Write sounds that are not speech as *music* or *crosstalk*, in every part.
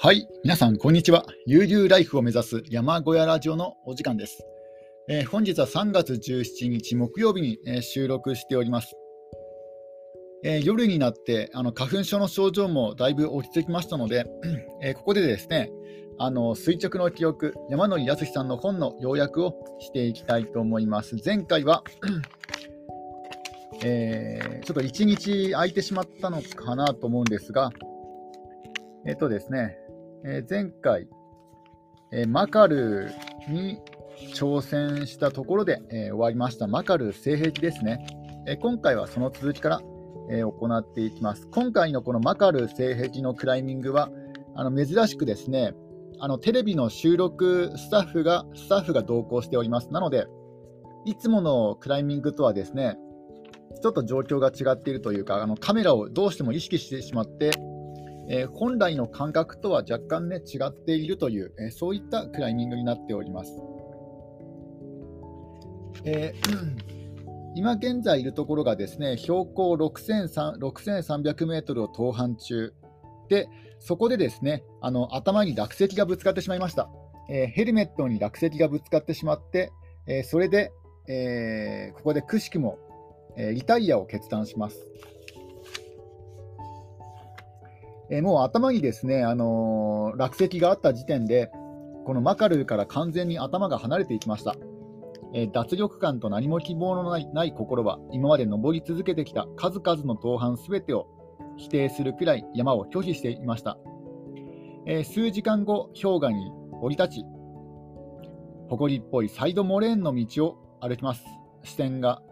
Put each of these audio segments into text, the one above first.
はい、皆さん、こんにちは。悠々ライフを目指す山小屋ラジオのお時間です。えー、本日は3月17日木曜日に、えー、収録しております。えー、夜になってあの花粉症の症状もだいぶ落ち着きましたので、*clears throat* えここでですね、あの垂直の記憶、山野康さんの本の要約をしていきたいと思います。前回は *clears throat* えちょっと1日空いてしまったのかなと思うんですが、えっ、とですね、えー、前回、えー、マカルに挑戦したところで、えー、終わりました。マカル性癖ですね、え今回はその続きから、え行っていきます。今回のこのマカル性癖のクライミングはあの珍しくですねあのテレビの収録スタッフがスタッフが同行しております。なのでいつものクライミングとはですねちょっと状況が違っているというかあのカメラをどうしても意識してしまってえー、本来の感覚とは若干ね違っているという、えー、そういったクライミングになっております。えー、今現在いるところがですね標高6300メートルを登攀中でそこでですねあの頭に落石がぶつかってしまいました、えー、ヘルメットに落石がぶつかってしまって、えー、それで、えー、ここでくしくも、えリタイアを決断します。えもう頭にですね、あのー、落石があった時点で、このマカルーから完全に頭が離れていきました。えー、脱力感と何も希望のない心は、今まで登り続けてきた数々の登攀すべてを否定するくらい山を拒否していました。えー、数時間後、氷河に降り立ち、誇りっぽいサイドモレーンの道を歩きます。視線が。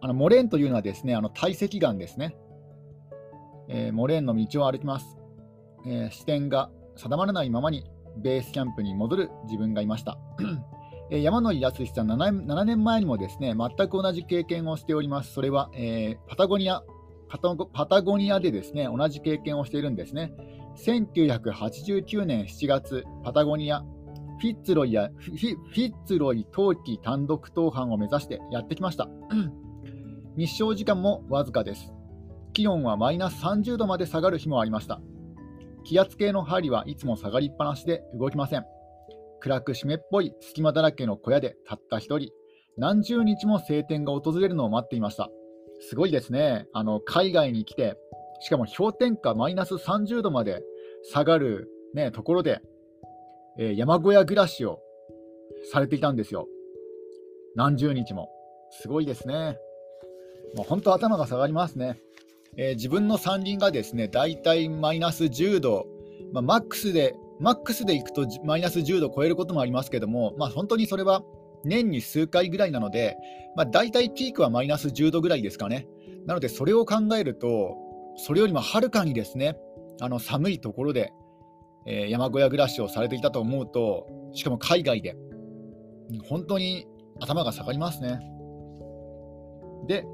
あのモレーンというのはですね、あの堆積岩ですね。えー、モレーンの道を歩きます、えー、視点が定まらないままにベースキャンプに戻る自分がいました。えー、山野井康さん7、7年前にもですね全く同じ経験をしております。それは、えパタゴニアパタゴ、パタゴニアでですね同じ経験をしているんですね。1989年7月、パタゴニア、フィッツロイやフィフィッツロイ冬季単独登攀を目指してやってきました。日照時間もわずかです。気温はマイナス30度まで下がる日もありました。気圧計の針はいつも下がりっぱなしで動きません。暗く湿っぽい隙間だらけの小屋でたった一人、何十日も晴天が訪れるのを待っていました。すごいですね。あの海外に来て、しかも氷点下マイナス30度まで下がる、ね、ところで、えー、山小屋暮らしをされていたんですよ。何十日も。すごいですね。もう本当頭が下がりますね。えー、自分の山林がですね、だいたいマイナス10度、まあ、マックスで、マックスでいくとマイナス10度を超えることもありますけども、まあ、本当にそれは年に数回ぐらいなので、まあ、大体ピークはマイナス10度ぐらいですかね。なので、それを考えると、それよりもはるかにですね、あの寒いところで、えー、山小屋暮らしをされていたと思うと、しかも海外で、本当に頭が下がりますね。で、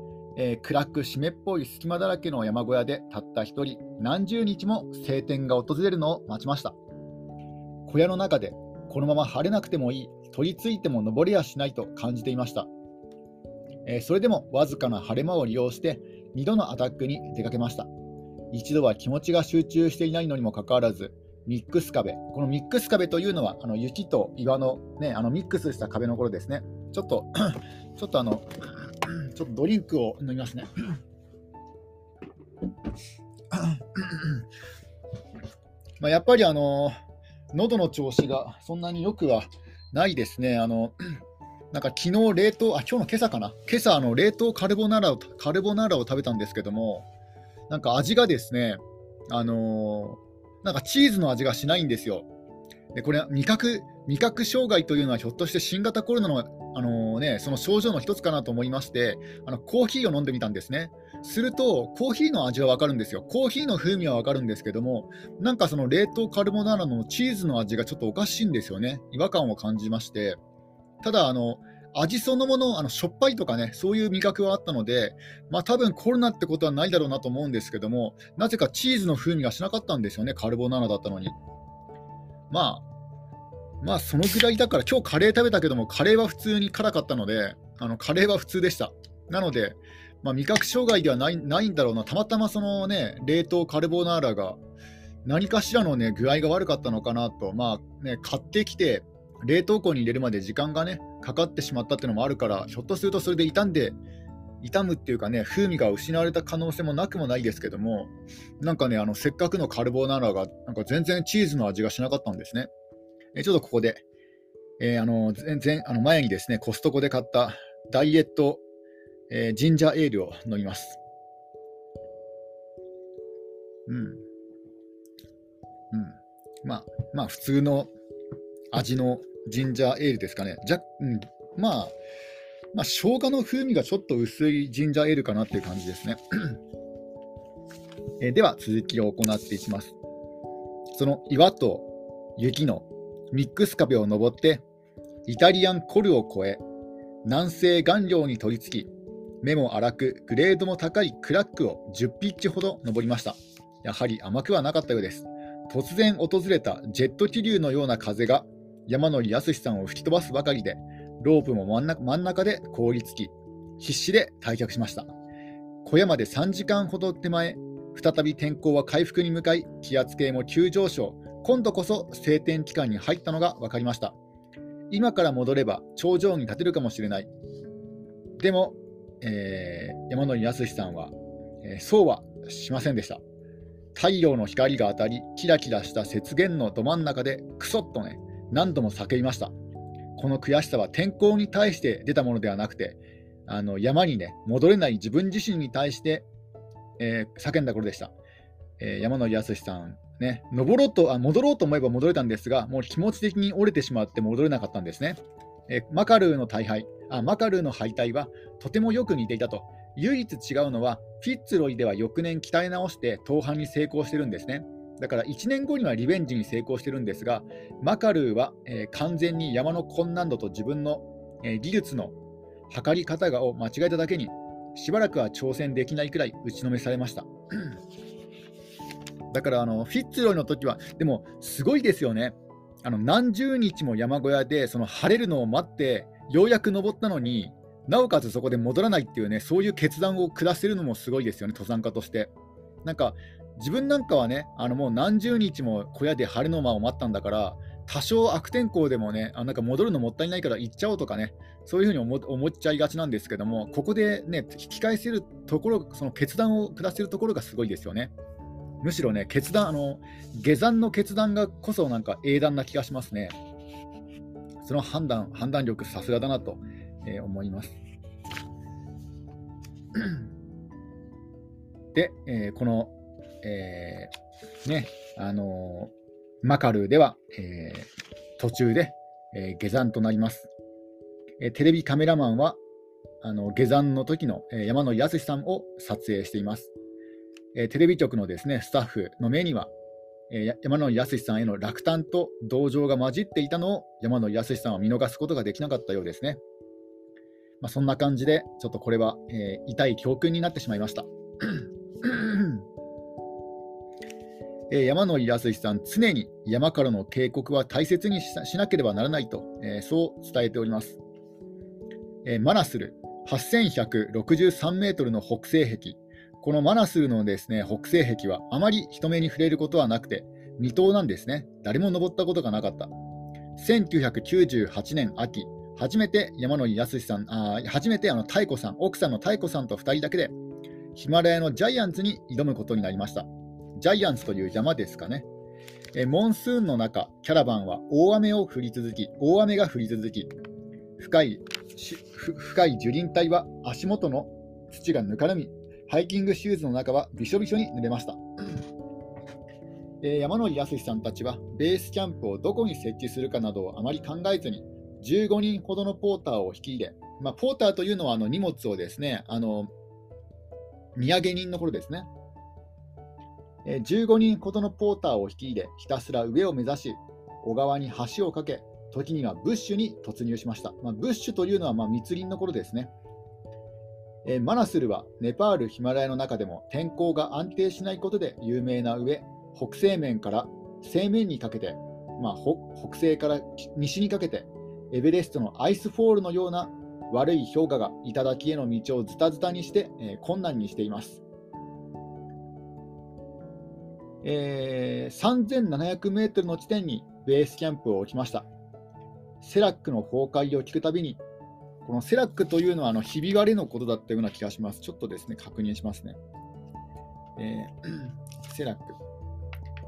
えー、暗く湿っぽい隙間だらけの山小屋でたった一人何十日も晴天が訪れるのを待ちました。小屋の中でこのまま晴れなくてもいい取り付いても登れやしないと感じていました、えー、それでもわずかな晴れ間を利用して2度のアタックに出かけました。一度は気持ちが集中していないのにもかかわらずミックス壁。このミックス壁というのはあの雪と岩の,、ね、あのミックスした壁の頃ですね。ちょっと *clears throat* ちょっとあのちょっとドリンクを飲みますね。*coughs* まあやっぱりあの喉の調子がそんなに良くはないですね。あの *coughs* なんか昨日冷凍、あ、今日の今朝かな。今朝、あの、冷凍カルボナーラを、カルボナーラを食べたんですけども、なんか味がですね、あのー、なんかチーズの味がしないんですよ。で、これは、味覚、味覚障害というのはひょっとして新型コロナのあのね、その症状の一つかなと思いまして、あのコーヒーを飲んでみたんですね。すると、コーヒーの味はわかるんですよ。コーヒーの風味はわかるんですけども、なんかその冷凍カルボナーラのチーズの味がちょっとおかしいんですよね。違和感を感じまして。ただ、あの、味そのもの、あのしょっぱいとかね、そういう味覚はあったので、まあ多分コロナってことはないだろうなと思うんですけども、なぜかチーズの風味がしなかったんですよね、カルボナーラだったのに。まあ、まあそのぐらいだから今日カレー食べたけどもカレーは普通に辛かったのであのカレーは普通でした。なので、まあ、味覚障害ではないないんだろうな。たまたまそのね冷凍カルボナーラが何かしらの、ね、具合が悪かったのかなと、まあね、買ってきて、冷凍庫に入れるまで時間がね、かかってしまったっていうのもあるから、ひょっとするとそれで傷んで、傷むっていうかね、風味が失われた可能性もなくもないですけども、なんかね、あのせっかくのカルボナーラが、なんか全然チーズの味がしなかったんですね。えちょっとここで、えー、あの全然あの前にですね、コストコで買ったダイエット、えー、ジンジャーエールを飲みます。うん。うん。まあ、まあ、普通の味のジンジャーエールですかね。じゃ、うん、まあ、まあ、生姜の風味がちょっと薄いジンジャーエールかなっていう感じですね。*clears throat* えでは、続きを行っていきます。その岩と雪のミックス壁を登って、イタリアンコルを越え、南西岩稜に取り付き、目も荒く、グレードも高いクラックを10ピッチほど登りました。やはり甘くはなかったようです。突然訪れたジェット気流のような風が山野康さんを吹き飛ばすばかりで、ロープも真ん中で凍りつき、必死で退却しました。小屋まで3時間ほど手前、再び天候は回復に向かい、気圧計も急上昇、今度こそ晴天期間に入ったのが分かりました。今から戻れば頂上に立てるかもしれない。でも、えー、山野井康さんは、えー、そうはしませんでした。太陽の光が当たり、キラキラした雪原のど真ん中でクソッとね、何度も叫びました。この悔しさは天候に対して出たものではなくて、あの山にね、戻れない自分自身に対して、えー、叫んだことでした。えー、山野康さん、ね、登ろうとあ戻ろうと思えば戻れたんですが、もう気持ち的に折れてしまって戻れなかったんですね。えー、マカルーの大敗あ、マカルーの敗退はとてもよく似ていたと。唯一違うのは、フィッツロイでは翌年鍛え直して盗犯に成功してるんですね。だから1年後にはリベンジに成功してるんですが、マカルーは、えー、完全に山の困難度と自分の、えー、技術の測り方を間違えただけに、しばらくは挑戦できないくらい打ちのめされました。*clears throat* だからあのフィッツロイの時は、でもすごいですよね。あの何十日も山小屋でその晴れるのを待って、ようやく登ったのに、なおかつそこで戻らないっていうね、そういう決断を下せるのもすごいですよね、登山家として。なんか、自分なんかはね、あのもう何十日も小屋で晴れの間を待ったんだから、多少悪天候でもね、あなんか戻るのもったいないから行っちゃおうとかね、そういうふうに思思っちゃいがちなんですけども、ここでね、引き返せるところ、その決断を下せるところがすごいですよね。むしろね、決断、あの下山の決断がこそなんか英断な気がしますね。その判断、判断力、さすがだなと、えー、思います。で、えー、この、えー、ね、あのマカルーでは、え途中で、え下山となります。えテレビカメラマンはあの下山の時の、え山野康さんを撮影しています。えテレビ局のですねスタッフの目には、え山野康さんへの落胆と同情が混じっていたのを山野康さんは見逃すことができなかったようですね。まあ、そんな感じで、ちょっとこれは、え、痛い教訓になってしまいました。えー、山野井康さん、常に山からの警告は大切にしなければならないと、えー、そう伝えております。えー、マナスル、8163メートルの北西壁、このマナスルのですね北西壁はあまり人目に触れることはなくて、未踏なんですね。誰も登ったことがなかった。1998年秋、初めて山野井康さん、あ初めてあの太子さん、奥さんの太子さんと2人だけで、ヒマラヤのジャイアンツに挑むことになりました。ジャイアンツという山ですかね。えモンスーンの中、キャラバンは大雨を降り続き、大雨が降り続き、深い深い樹林帯は足元の土がぬかるみ、ハイキングシューズの中はびしょびしょに濡れました。えー、山野康さんたちはベースキャンプをどこに設置するかなどをあまり考えずに15人ほどのポーターを引き入れ、まあ、ポーターというのはあの荷物をですねあの土産人の頃ですね、15人ほどのポーターを引き入れひたすら上を目指し小川に橋を架け時にはブッシュに突入しました、まあ、ブッシュというのはまあ密林のことですねえマナスルはネパール・ヒマラヤの中でも天候が安定しないことで有名な上、北西面から西面にかけて、まあ、北西から西にかけて、エベレストのアイスフォールのような悪い氷河が頂への道をズタズタにして、えー、困難にしています。えー、3700メートルの地点にベースキャンプを置きました。セラックの崩壊を聞くたびに、このセラックというのはあのひび割れのことだったような気がします。ちょっとですね、確認しますね。えー、*clears throat* セラック。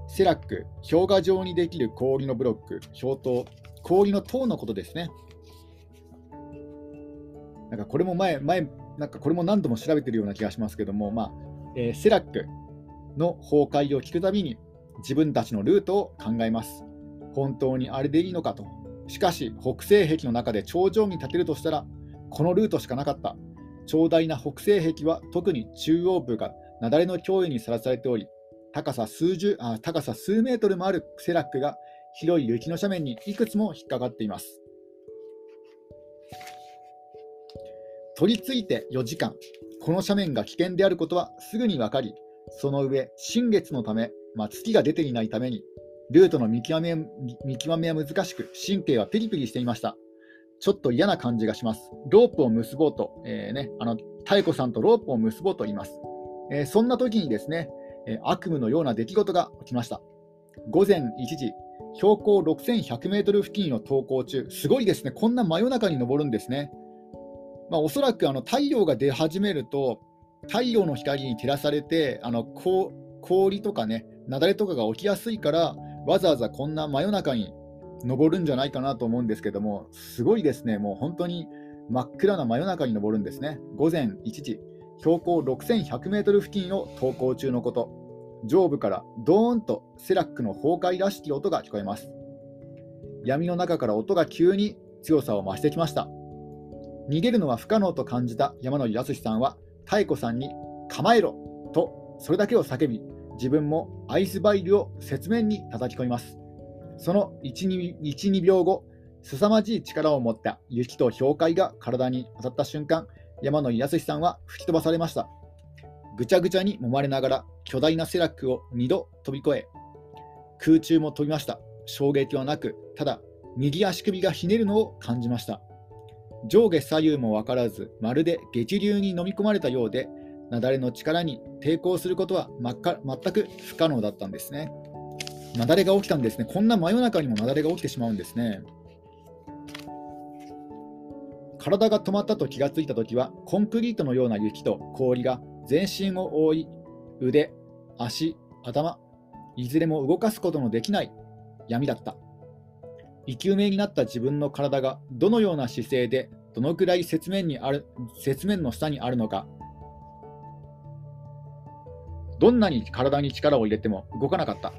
セラック、氷河状にできる氷のブロック、氷塔、氷の塔のことですね。なんかこれも前、前、なんかこれも何度も調べてるような気がしますけども、まあえー、セラックの崩壊を聞くたびに自分たちのルートを考えます。本当にあれでいいのかと。しかし、北西壁の中で頂上に立てるとしたら、このルートしかなかった。長大な北西壁は特に中央部が雪崩の脅威にさらされており、高さ数十あ高さ数メートルもあるセラックが広い雪の斜面にいくつも引っかかっています。取り付いて4時間、この斜面が危険であることはすぐに分かり、その上、新月のため、まあ、月が出ていないために、ルートの見極め見極めは難しく、神経はピリピリしていました。ちょっと嫌な感じがします。ロープを結ぼうと、えー、ね、あの妙子さんとロープを結ぼうと言います。えー、そんな時にですね、えー、悪夢のような出来事が起きました。午前1時、標高6100メートル付近を登校中、すごいですね、こんな真夜中に登るんですね。まあ、おそらくあの太陽が出始めると、太陽の光に照らされて、あの氷とかね、雪崩とかが起きやすいから、わざわざこんな真夜中に登るんじゃないかなと思うんですけども、すごいですね、もう本当に真っ暗な真夜中に登るんですね。午前1時、標高6100メートル付近を登校中のこと、上部からドーンとセラックの崩壊らしき音が聞こえます。闇の中から音が急に強さを増してきました。逃げるのは不可能と感じた山野康さんは、妙子さんに構えろとそれだけを叫び、自分もアイスバイルを雪面に叩き込みます。その1、2, 秒後、凄まじい力を持った雪と氷塊が体に当たった瞬間、山野康さんは吹き飛ばされました。ぐちゃぐちゃに揉まれながら巨大なセラックを2度飛び越え、空中も飛びました。衝撃はなく、ただ右足首がひねるのを感じました。上下左右も分からず、まるで激流に飲み込まれたようで、雪崩の力に抵抗することは全く不可能だったんですね。雪崩が起きたんですね。こんな真夜中にも雪崩が起きてしまうんですね。体が止まったと気がついたときは、コンクリートのような雪と氷が全身を覆い、腕、足、頭、いずれも動かすことのできない闇だった。生き埋めになった自分の体がどのような姿勢でどのくらい雪面にある雪面の下にあるのかどんなに体に力を入れても動かなかった。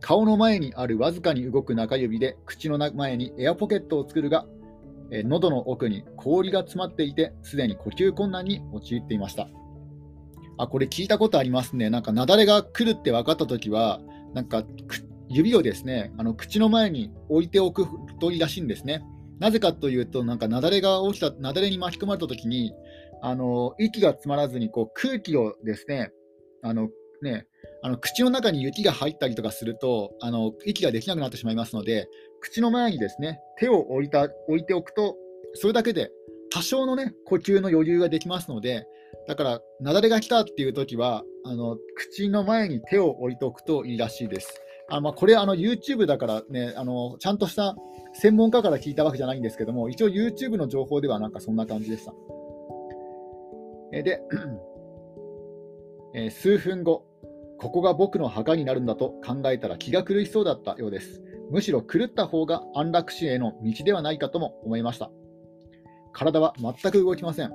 顔の前にあるわずかに動く中指で口の前にエアポケットを作るが、え喉の奥に氷が詰まっていて、すでに呼吸困難に陥っていました。あ、これ聞いたことありますね。なんか雪崩が来るって分かったときは、なんか指をですね、あの口の前に置いておくといいらしいんですね。なぜかというと、なんか雪崩が起きた、雪崩に巻き込まれたときに、あの息が詰まらずにこう空気をですね、あのね、あの口の中に雪が入ったりとかするとあの息ができなくなってしまいますので口の前にですね手を置いた置いておくとそれだけで多少の、ね、呼吸の余裕ができますのでだから雪崩が来たっていう時はあの口の前に手を置いておくといいらしいです。あまあ、これあの YouTube だからねあのちゃんとした専門家から聞いたわけじゃないんですけども一応 YouTube の情報ではなんかそんな感じでした。えでえ、数分後、ここが僕の墓になるんだと考えたら気が狂いそうだったようです。むしろ狂った方が安楽死への道ではないかとも思いました。体は全く動きません。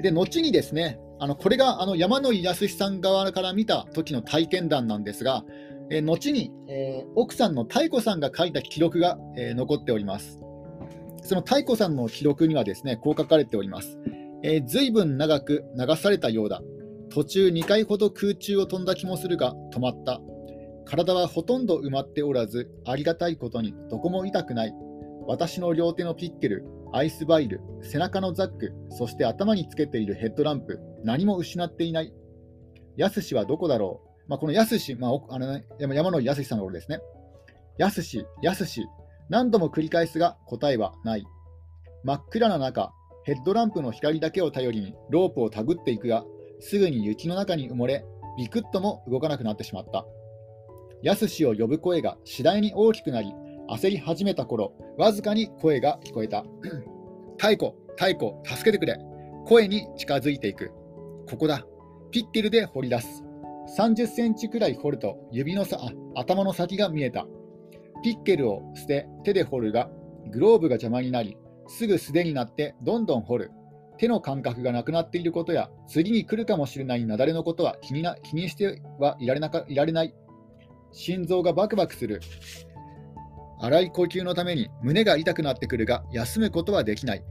で、後にですね、あのこれがあの山野井康さん側から見た時の体験談なんですが、えー、後に、えー、奥さんの妙子さんが書いた記録が、えー、残っております。その太子さんの記録にはですね、こう書かれております。えー、随分長く流されたようだ。途中2回ほど空中を飛んだ気もするが止まった。体はほとんど埋まっておらず、ありがたいことにどこも痛くない。私の両手のピッケル、アイスバイル、背中のザック、そして頭につけているヘッドランプ、何も失っていない。やすしはどこだろう、まあ、このやすし、まああのね、山野やすしさんのことですね。やすし、やすし、何度も繰り返すが答えはない。真っ暗な中、ヘッドランプの光だけを頼りにロープをたぐっていくが、すぐに雪の中に埋もれ、ビクッとも動かなくなってしまった。やすしを呼ぶ声が次第に大きくなり、焦り始めた頃、わずかに声が聞こえた。*clears throat* 太鼓、太鼓、助けてくれ。声に近づいていく。ここだ。ピッケルで掘り出す。30センチくらい掘ると指のさ頭の先が見えた。ピッケルを捨て手で掘るが、グローブが邪魔になり、すぐ素手になってどんどん掘る。手の感覚がなくなっていることや、次に来るかもしれない雪崩のことは気にな気にしてはいられなかいられない。心臓がバクバクする。荒い呼吸のために胸が痛くなってくるが、休むことはできない。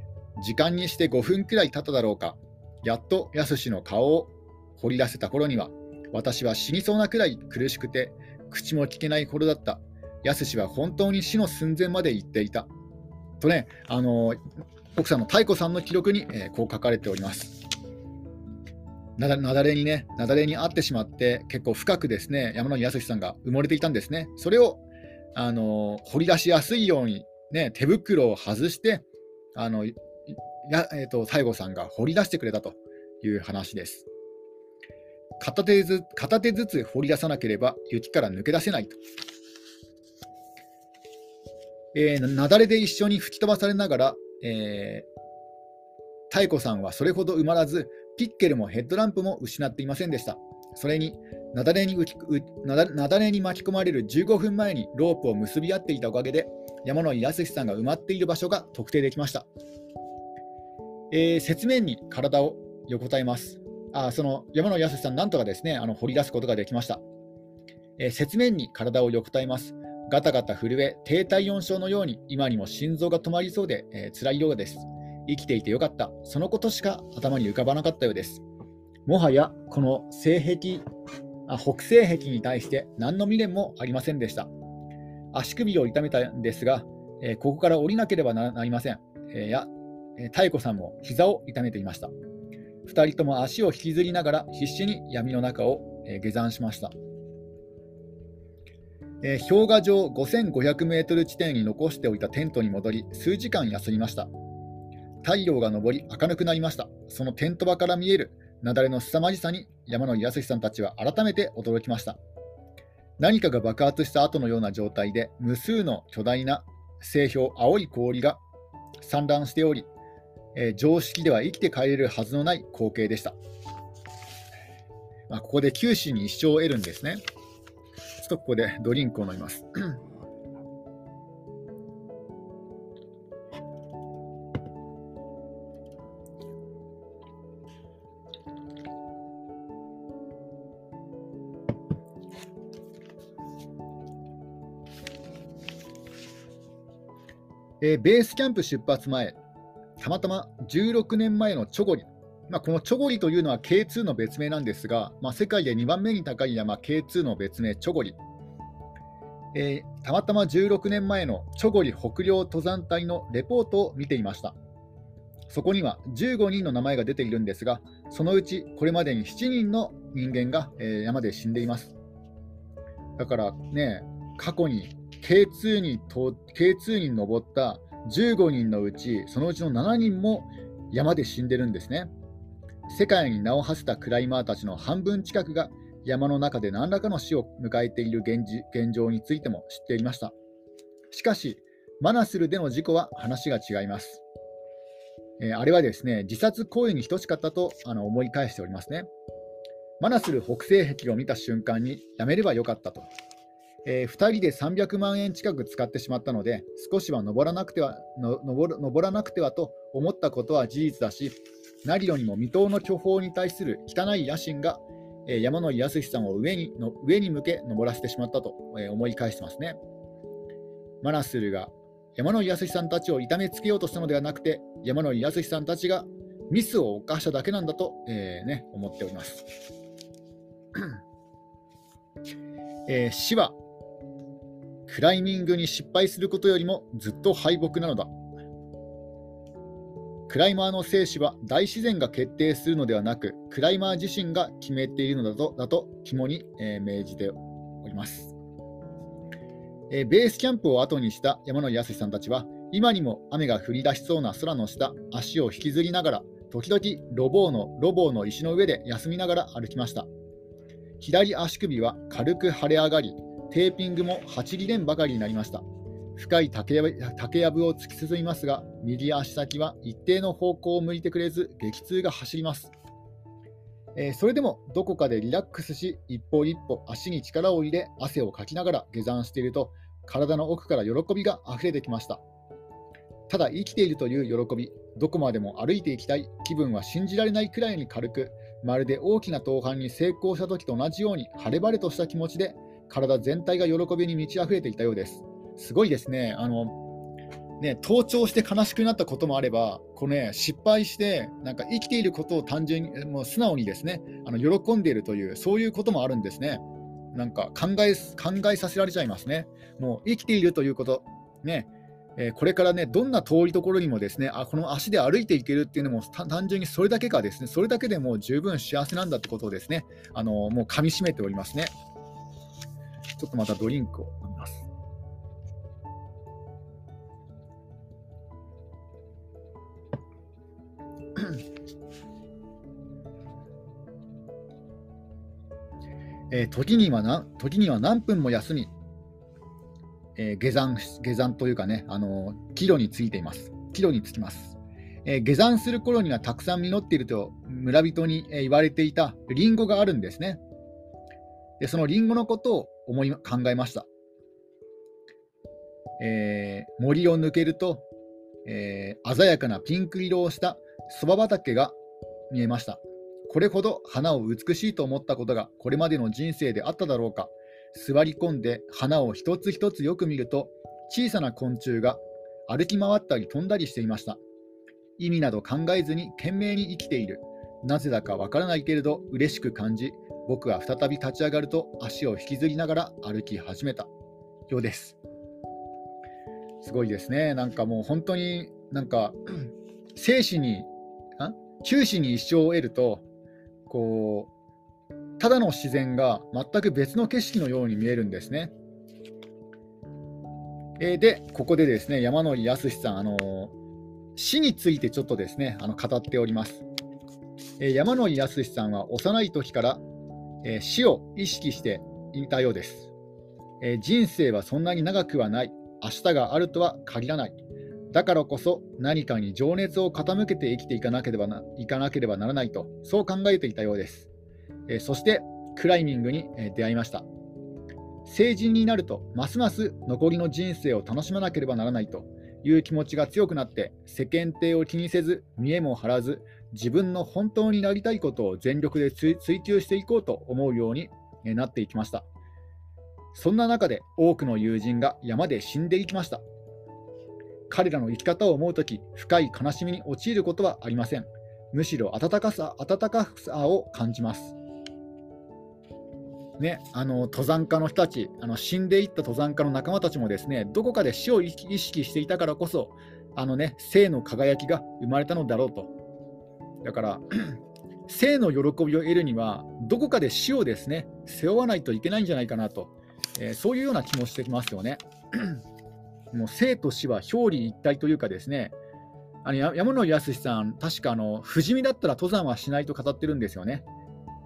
時間にして5分くらい経っただろうか。やっとやすしの顔を掘り出せた頃には、私は死にそうなくらい苦しくて、口も聞けないほどだった。やすしは本当に死の寸前まで行っていた。とね、あの奥さんの太子さんの記録に、えー、こう書かれております。なだなだれにね、なだれに遭ってしまって、結構深くですね、山野康さんが埋もれていたんですね。それを、あの掘り出しやすいように、ね、手袋を外して、あのやえーと、西郷さんが掘り出してくれたという話です。片手ず片手ずつ掘り出さなければ雪から抜け出せないと。えー、雪崩で一緒に吹き飛ばされながら、えー、太子さんはそれほど埋まらず、ピッケルもヘッドランプも失っていませんでした。それに、雪崩に雪崩に巻き込まれる15分前にロープを結び合っていたおかげで、山野井康さんが埋まっている場所が特定できました。えー、雪面に体を横たえます。あその山野康さん、なんとかですねあの掘り出すことができました。えー、雪面に体を横たえます。ガタガタ震え、低体温症のように今にも心臓が止まりそうで、えー、辛いようです。生きていてよかった。そのことしか頭に浮かばなかったようです。もはやこの西壁あ北西壁に対して何の未練もありませんでした。足首を痛めたんですが、えー、ここから降りなければなりません。えー、や、えー、太子さんも膝を痛めていました。2人とも足を引きずりながら必死に闇の中を、下山しました。え氷河上5500メートル地点に残しておいたテントに戻り、数時間休みました。太陽が昇り明るくなりました。そのテント場から見える雪崩の凄まじさに山野井康さんたちは改めて驚きました。何かが爆発した後のような状態で無数の巨大な星氷、青い氷が散乱しており、えー、常識では生きて帰れるはずのない光景でした。まあ、ここで九死に一生を得るんですね。ちょっとここでドリンクを飲みます。えー、ベースキャンプ出発前、たまたま16年前のチョゴリ、まあ、このチョゴリというのは K2 の別名なんですが、まあ、世界で2番目に高い山 K2 の別名チョゴリ、えー、たまたま16年前のチョゴリ北陵登山隊のレポートを見ていました。そこには15人の名前が出ているんですが、そのうちこれまでに7人の人間が、えー、山で死んでいます。だからね、過去に K2 に K2 に登った15人のうち、そのうちの7人も山で死んでるんですね。世界に名を馳せたクライマーたちの半分近くが山の中で何らかの死を迎えている現現状についても知っていました。しかし、マナスルでの事故は話が違います。えー、あれはですね、自殺行為に等しかったとあの思い返しておりますね。マナスル北西壁を見た瞬間にやめればよかったとえー、2人で300万円近く使ってしまったので、少しは登らなくては登登らなくてはと思ったことは事実だし、何よりも未踏の巨峰に対する汚い野心が、えー、山野井康さんを上にの上に向け登らせてしまったと、えー、思い返してますね。マナスルが山野井康さんたちを痛めつけようとしたのではなくて、山野井康さんたちがミスを犯しただけなんだと、えーね、思っております。*coughs* えー、死はクライミングに失敗することよりもずっと敗北なのだ。クライマーの生死は大自然が決定するのではなく、クライマー自身が決めているのだとだと肝に、えー、命じております。えー、ベースキャンプを後にした山野康さんたちは、今にも雨が降り出しそうな空の下、足を引きずりながら、時々ロボーのロボーの石の上で休みながら歩きました。左足首は軽く腫れ上がり、テーピングも8リレンばかりになりました。深い竹や竹やぶを突き進みますが、右足先は一定の方向を向いてくれず、激痛が走ります。えー、それでもどこかでリラックスし、一歩一歩足に力を入れ、汗をかきながら下山していると、体の奥から喜びが溢れてきました。ただ生きているという喜び、どこまでも歩いていきたい気分は信じられないくらいに軽く、まるで大きな登攀に成功した時と同じように晴れ晴れとした気持ちで、体全体が喜びに満ち溢れていたようです。すごいですね。あのね、盗聴して悲しくなったこともあれば、このね、失敗して、なんか生きていることを単純に、もう素直にですね、あの喜んでいるという、そういうこともあるんですね。なんか考え考えさせられちゃいますね。もう生きているということ、ねえー、これからね、どんな遠いところにもですね、あこの足で歩いていけるっていうのも単純にそれだけがですね、それだけでもう十分幸せなんだってことをですね、あのもうかみしめておりますね。ちょっとまたドリンクを飲みます。えー、時にはな時には何分も休み、えー、下山下山というかね、あの帰路についています。帰路につきます。えー、下山する頃にはたくさん実っていると村人に、え言われていたリンゴがあるんですね。でそのリンゴのことを思い考えました。えー、森を抜けると、えー、鮮やかなピンク色をしたそば畑が見えました。これほど花を美しいと思ったことがこれまでの人生であっただろうか。座り込んで花を一つ一つよく見ると小さな昆虫が歩き回ったり飛んだりしていました。意味など考えずに懸命に生きている。なぜだかわからないけれど嬉しく感じ、僕は再び立ち上がると足を引きずりながら歩き始めたようです。すごいですね。なんかもう本当になんか生死に、九死に一生を得ると、こう、ただの自然が全く別の景色のように見えるんですね。えー、で、ここでですね、山野井康さん、あの死についてちょっとですね、あの語っております。えー、山野井康さんは幼い時から、えー、死を意識していたようです、え人生はそんなに長くはない。明日があるとは限らない。だからこそ何かに情熱を傾けて生きていかなければないかなければならないと、そう考えていたようです。えそしてクライミングに出会いました。成人になると、ますます残りの人生を楽しまなければならないという気持ちが強くなって、世間体を気にせず、見栄も張らず、自分の本当になりたいことを全力で追求していこうと思うようになっていきました。そんな中で多くの友人が山で死んでいきました。彼らの生き方を思うとき、深い悲しみに陥ることはありません。むしろ温かさ、温かさを感じます。ね、あの登山家の人たちあの、死んでいった登山家の仲間たちもですねどこかで死を意識していたからこそ、あのね、生の輝きが生まれたのだろうと。だから、*clears throat* 生の喜びを得るには、どこかで死をですね背負わないといけないんじゃないかなと。えー、そういうような気もしてきますよね。*clears throat* もう生と死は表裏一体というかですね、あの山野康さん、確かあの不死身だったら登山はしないと語ってるんですよね。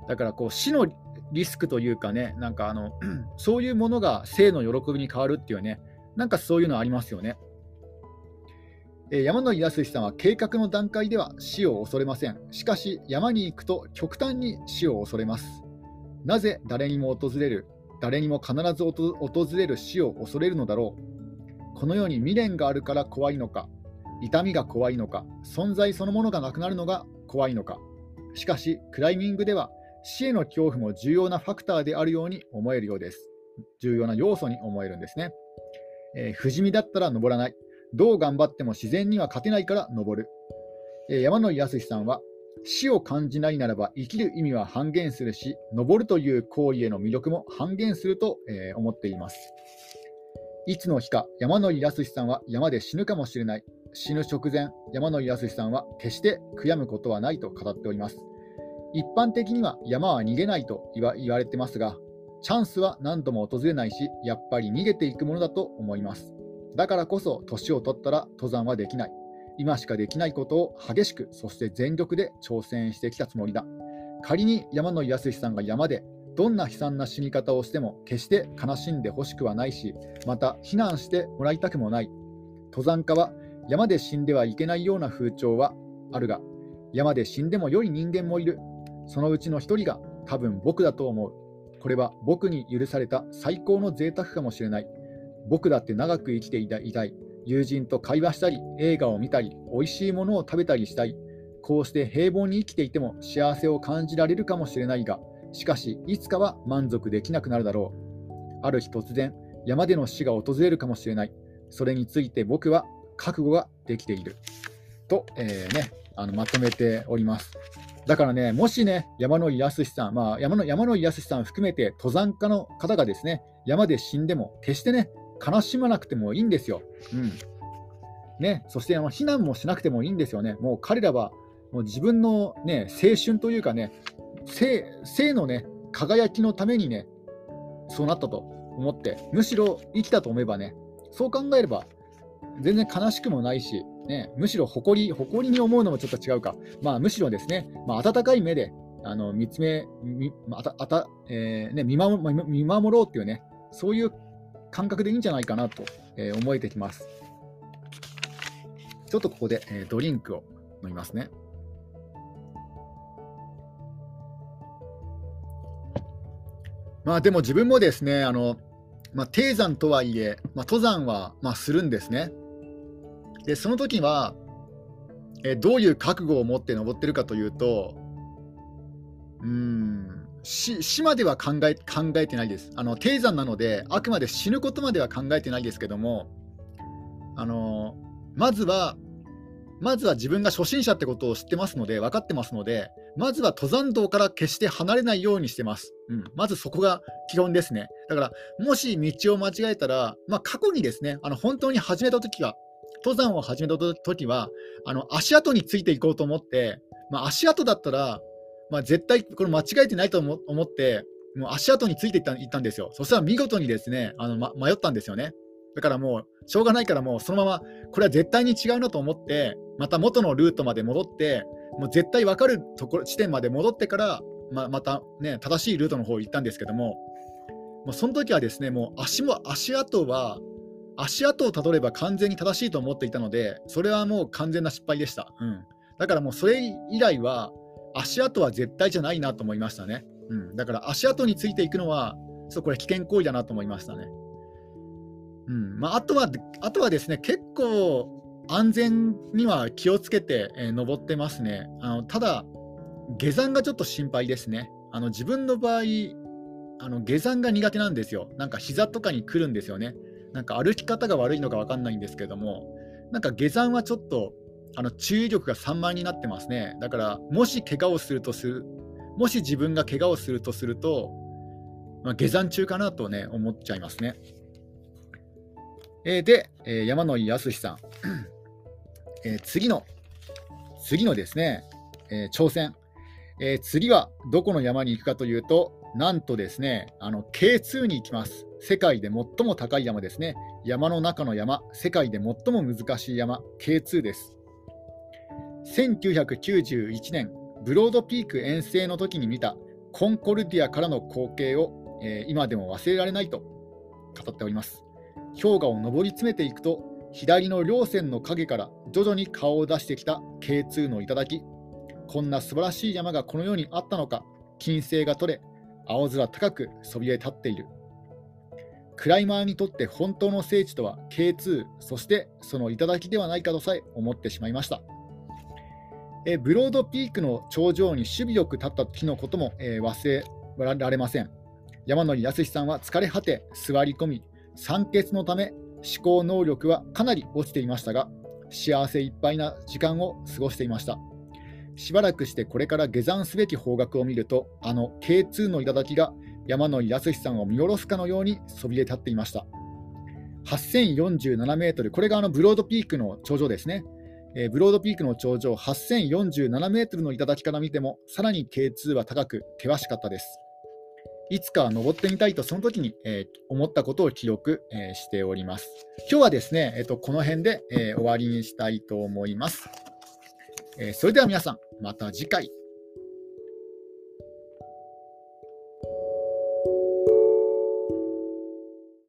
だからこう死のリスクというかね、なんかあの *clears throat* そういうものが生の喜びに変わるっていうね、なんかそういうのありますよね。山野康さんは計画の段階では死を恐れません。しかし山に行くと極端に死を恐れます。なぜ誰にも訪れる？誰にも必ず訪れる死を恐れるのだろう。この世に未練があるから怖いのか、痛みが怖いのか、存在そのものがなくなるのが怖いのか。しかし、クライミングでは死への恐怖も重要なファクターであるように思えるようです。重要な要素に思えるんですね。えー、不死身だったら登らない。どう頑張っても自然には勝てないから登る。えー、山野康さんは死を感じないならば生きる意味は半減するし、登るという行為への魅力も半減すると、えー、思っています。いつの日か山野井康さんは山で死ぬかもしれない。死ぬ直前、山野井康さんは決して悔やむことはないと語っております。一般的には山は逃げないと言わ言われてますが、チャンスは何度も訪れないし、やっぱり逃げていくものだと思います。だからこそ年を取ったら登山はできない。今しかできないことを激しく、そして全力で挑戦してきたつもりだ。仮に山野康さんが山でどんな悲惨な死に方をしても決して悲しんでほしくはないし、また非難してもらいたくもない。登山家は山で死んではいけないような風潮はあるが、山で死んでも良い人間もいる。そのうちの一人が多分僕だと思う。これは僕に許された最高の贅沢かもしれない。僕だって長く生きていたい。友人と会話したり、映画を見たり、美味しいものを食べたりしたい。こうして平凡に生きていても幸せを感じられるかもしれないが、しかし、いつかは満足できなくなるだろう。ある日突然、山での死が訪れるかもしれない。それについて僕は覚悟ができている。と、えー、ね、あのまとめております。だからね、もしね、山野井康さん、まあ、山野山野井康さん含めて登山家の方がですね、山で死んでも、決してね、悲しまなくてもいいんですよ。うん。ね、そしてあの避難もしなくてもいいんですよね。もう彼らはもう自分の、ね、青春というかね、生生のね、輝きのためにね、そうなったと思って、むしろ生きたと思えばね、そう考えれば、全然悲しくもないし、ね、むしろ誇り、誇りに思うのもちょっと違うか、まあ、むしろですね、まあ、温かい目であの見つめ、みあたあたえー、ね、見守見守ろうっていうね、そういう感覚でいいんじゃないかなと、えー、思えてきます。ちょっとここで、えー、ドリンクを飲みますね。まあでも自分もですね、あのまあ、低山とはいえ、まあ、登山はまあするんですね。で、その時は、えどういう覚悟を持って登ってるかというと、うーん、死までは考え考えてないです。あの低山なので、あくまで死ぬことまでは考えてないですけども、あのまずは、まずは自分が初心者ってことを知ってますので、分かってますので、まずは登山道から決して離れないようにしてます。うん、まずそこが基本ですね。だから、もし道を間違えたら、まあ、過去にですね、あの本当に始めた時は、登山を始めた時は、あの足跡についていこうと思って、まあ、足跡だったら、まあ、絶対これ間違えてないと思って、もう足跡についていったいったんですよ。そしたら見事にですね、あの、ま、迷ったんですよね。だからもう、しょうがないからもうそのまま、これは絶対に違うなと思って、また元のルートまで戻って、もう絶対分かるところ地点まで戻ってから、ままたね、正しいルートの方行ったんですけども、もうその時はですね、もう足も足跡は、足跡をたどれば完全に正しいと思っていたので、それはもう完全な失敗でした。うん、だからもうそれ以来は、足跡は絶対じゃないなと思いましたね。うん、だから足跡についていくのは、ちょこれ危険行為だなと思いましたね。うんまあ、あとは、あとはですね、結構安全には気をつけて、えー、登ってますね。あのただ、下山がちょっと心配ですね。あの自分の場合、あの下山が苦手なんですよ。なんか膝とかに来るんですよね。なんか歩き方が悪いのか分かんないんですけども、なんか下山はちょっとあの注意力が散漫になってますね。だから、もし怪我をするとする、もし自分が怪我をするとすると、まあ、下山中かなとね、思っちゃいますね。えー、で、えー、山野井康さん。えー、次の、次のですね、え、挑戦、え、次はどこの山に行くかというと、なんとですね、あの K2 に行きます。世界で最も高い山ですね。山の中の山、世界で最も難しい山、K2 です。1991年、ブロードピーク遠征の時に見たコンコルディアからの光景を、えー、今でも忘れられないと語っております。氷河を登り詰めていくと左の稜線の影から徐々に顔を出してきた K2 の頂。こんな素晴らしい山がこの世にあったのか金星が取れ青空高くそびえ立っている。クライマーにとって本当の聖地とは K2 そしてその頂ではないかとさえ思ってしまいました。えブロードピークの頂上に守備よく立った時のことも、え、忘れられません山野康さんは疲れ果て座り込み酸欠のため思考能力はかなり落ちていましたが、幸せいっぱいな時間を過ごしていました。しばらくしてこれから下山すべき方角を見ると、あの K2 の頂が山野井康さんを見下ろすかのようにそびえ立っていました。8047メートル、これがあのブロードピークの頂上ですね。えー、ブロードピークの頂上8047メートルの頂から見ても、さらに K2 は高く険しかったです。いつかは登ってみたいと、その時に、えー、思ったことを記録、えー、しております。今日はですね、えーと、この辺で、え終わりにしたいと思います。えそれでは皆さん、また次回。